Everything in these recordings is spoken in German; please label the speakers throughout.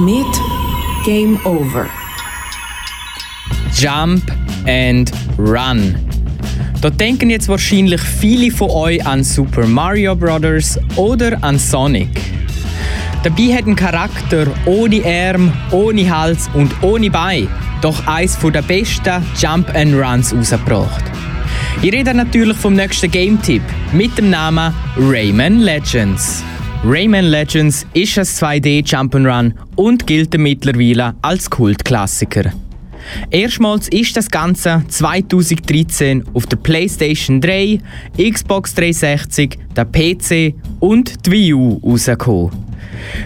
Speaker 1: Komet Game Over.
Speaker 2: Jump and Run. Da denken jetzt wahrscheinlich viele von euch an Super Mario Bros. oder an Sonic. Dabei hat ein Charakter ohne Arm, ohne Hals und ohne Bein doch eins der besten Jump and Runs rausgebracht. Ich rede natürlich vom nächsten Game-Tipp mit dem Namen Rayman Legends. Rayman Legends ist ein 2D Jump'n'Run und gilt mittlerweile als Kultklassiker. Erstmals ist das Ganze 2013 auf der PlayStation 3, Xbox 360, der PC und die Wii U rausgekommen.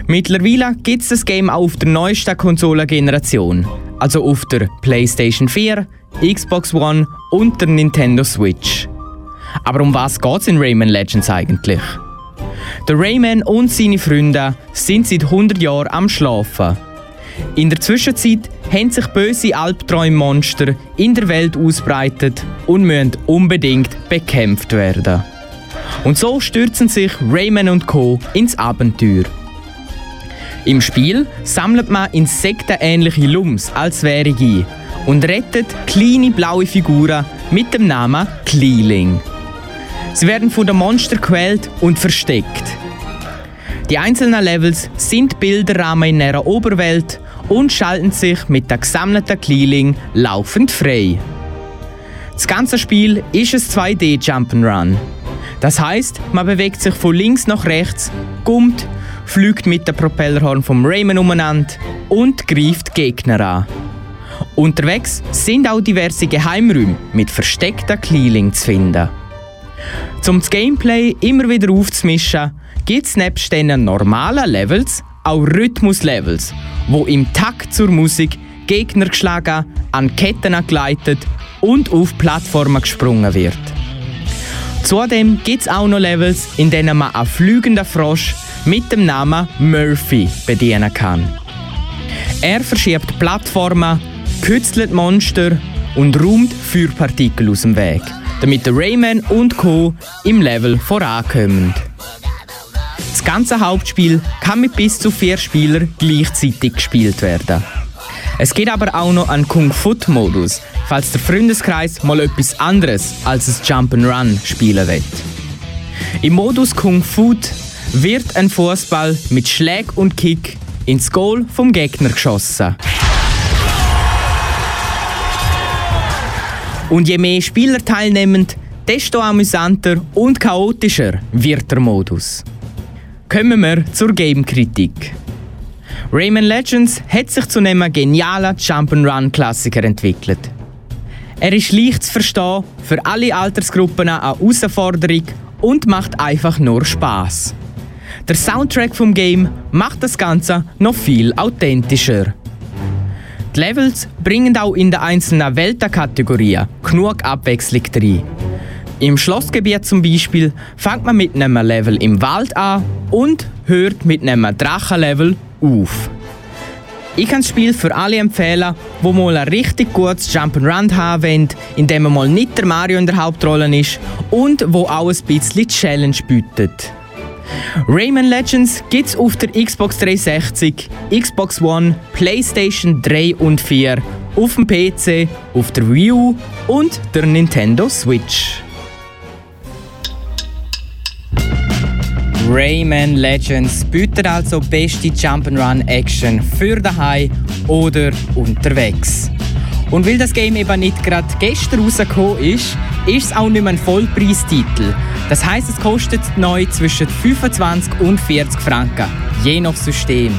Speaker 2: Mittlerweile gibt es das Game auch auf der neuesten Konsolengeneration, also auf der PlayStation 4, Xbox One und der Nintendo Switch. Aber um was geht es in Rayman Legends eigentlich? Der Rayman und seine Freunde sind seit 100 Jahren am Schlafen. In der Zwischenzeit haben sich böse Albträummonster in der Welt ausbreitet und müssen unbedingt bekämpft werden. Und so stürzen sich Rayman und Co. ins Abenteuer. Im Spiel sammelt man insektenähnliche Lums als wäre ein und rettet kleine blaue Figuren mit dem Namen Kleeling. Sie werden von den Monstern gequält und versteckt. Die einzelnen Levels sind Bilderrahmen in einer Oberwelt und schalten sich mit der gesammelten Kleeling laufend frei. Das ganze Spiel ist ein 2D Jump'n'Run. Das heißt, man bewegt sich von links nach rechts, gummt, fliegt mit dem Propellerhorn vom Rayman umeinander und greift Gegner an. Unterwegs sind auch diverse Geheimräume mit versteckten Kleeling zu finden. Um das Gameplay immer wieder aufzumischen, gibt es nebst den normalen Levels auch Rhythmus-Levels, wo im Takt zur Musik Gegner geschlagen, an Ketten geleitet und auf Plattformen gesprungen wird. Zudem gibt es auch noch Levels, in denen man einen fliegenden Frosch mit dem Namen Murphy bedienen kann. Er verschiebt Plattformen, kützelt Monster und räumt Feuerpartikel aus dem Weg, damit der Rayman und Co. im Level vorankommen. Das ganze Hauptspiel kann mit bis zu vier Spielern gleichzeitig gespielt werden. Es gibt aber auch noch einen Kung-Fu-Modus, falls der Freundeskreis mal etwas anderes als ein Jump'n'Run spielen will. Im Modus Kung-Fu wird ein Fußball mit Schläg und Kick ins Goal vom Gegner geschossen. Und je mehr Spieler teilnehmen, desto amüsanter und chaotischer wird der Modus. Kommen wir zur Game-Kritik. Rayman Legends hat sich zu einem genialen Jump'n'Run-Klassiker entwickelt. Er ist leicht zu verstehen, für alle Altersgruppen eine Herausforderung und macht einfach nur Spaß. Der Soundtrack vom Game macht das Ganze noch viel authentischer. Die Levels bringen auch in den einzelnen Weltenkategorien genug Abwechslung rein. Im Schlossgebiet zum Beispiel fängt man mit einem Level im Wald an und hört mit einem Drachenlevel auf. Ich kann das Spiel für alle empfehlen, die mal ein richtig gutes Jump'n'Run haben wollen, in dem mal nicht der Mario in der Hauptrolle ist und wo auch ein bisschen Challenge bietet. Rayman Legends gibt's auf der Xbox 360, Xbox One, PlayStation 3 und 4, auf dem PC, auf der Wii U und der Nintendo Switch. Rayman Legends bietet also beste Jump'n'Run Action für daheim oder unterwegs. Und weil das Game eben nicht gerade gestern rausgekommen ist, ist es auch nicht mehr ein Vollpreistitel. Das heißt, es kostet neu zwischen 25 und 40 Franken, je nach System.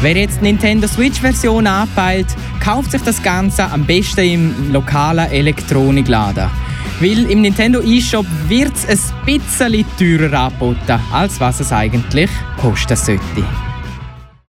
Speaker 2: Wer jetzt die Nintendo Switch-Version anpeilt, kauft sich das Ganze am besten im lokalen Elektronikladen. Weil im Nintendo eShop wird es ein bisschen teurer angeboten, als was es eigentlich kosten sollte.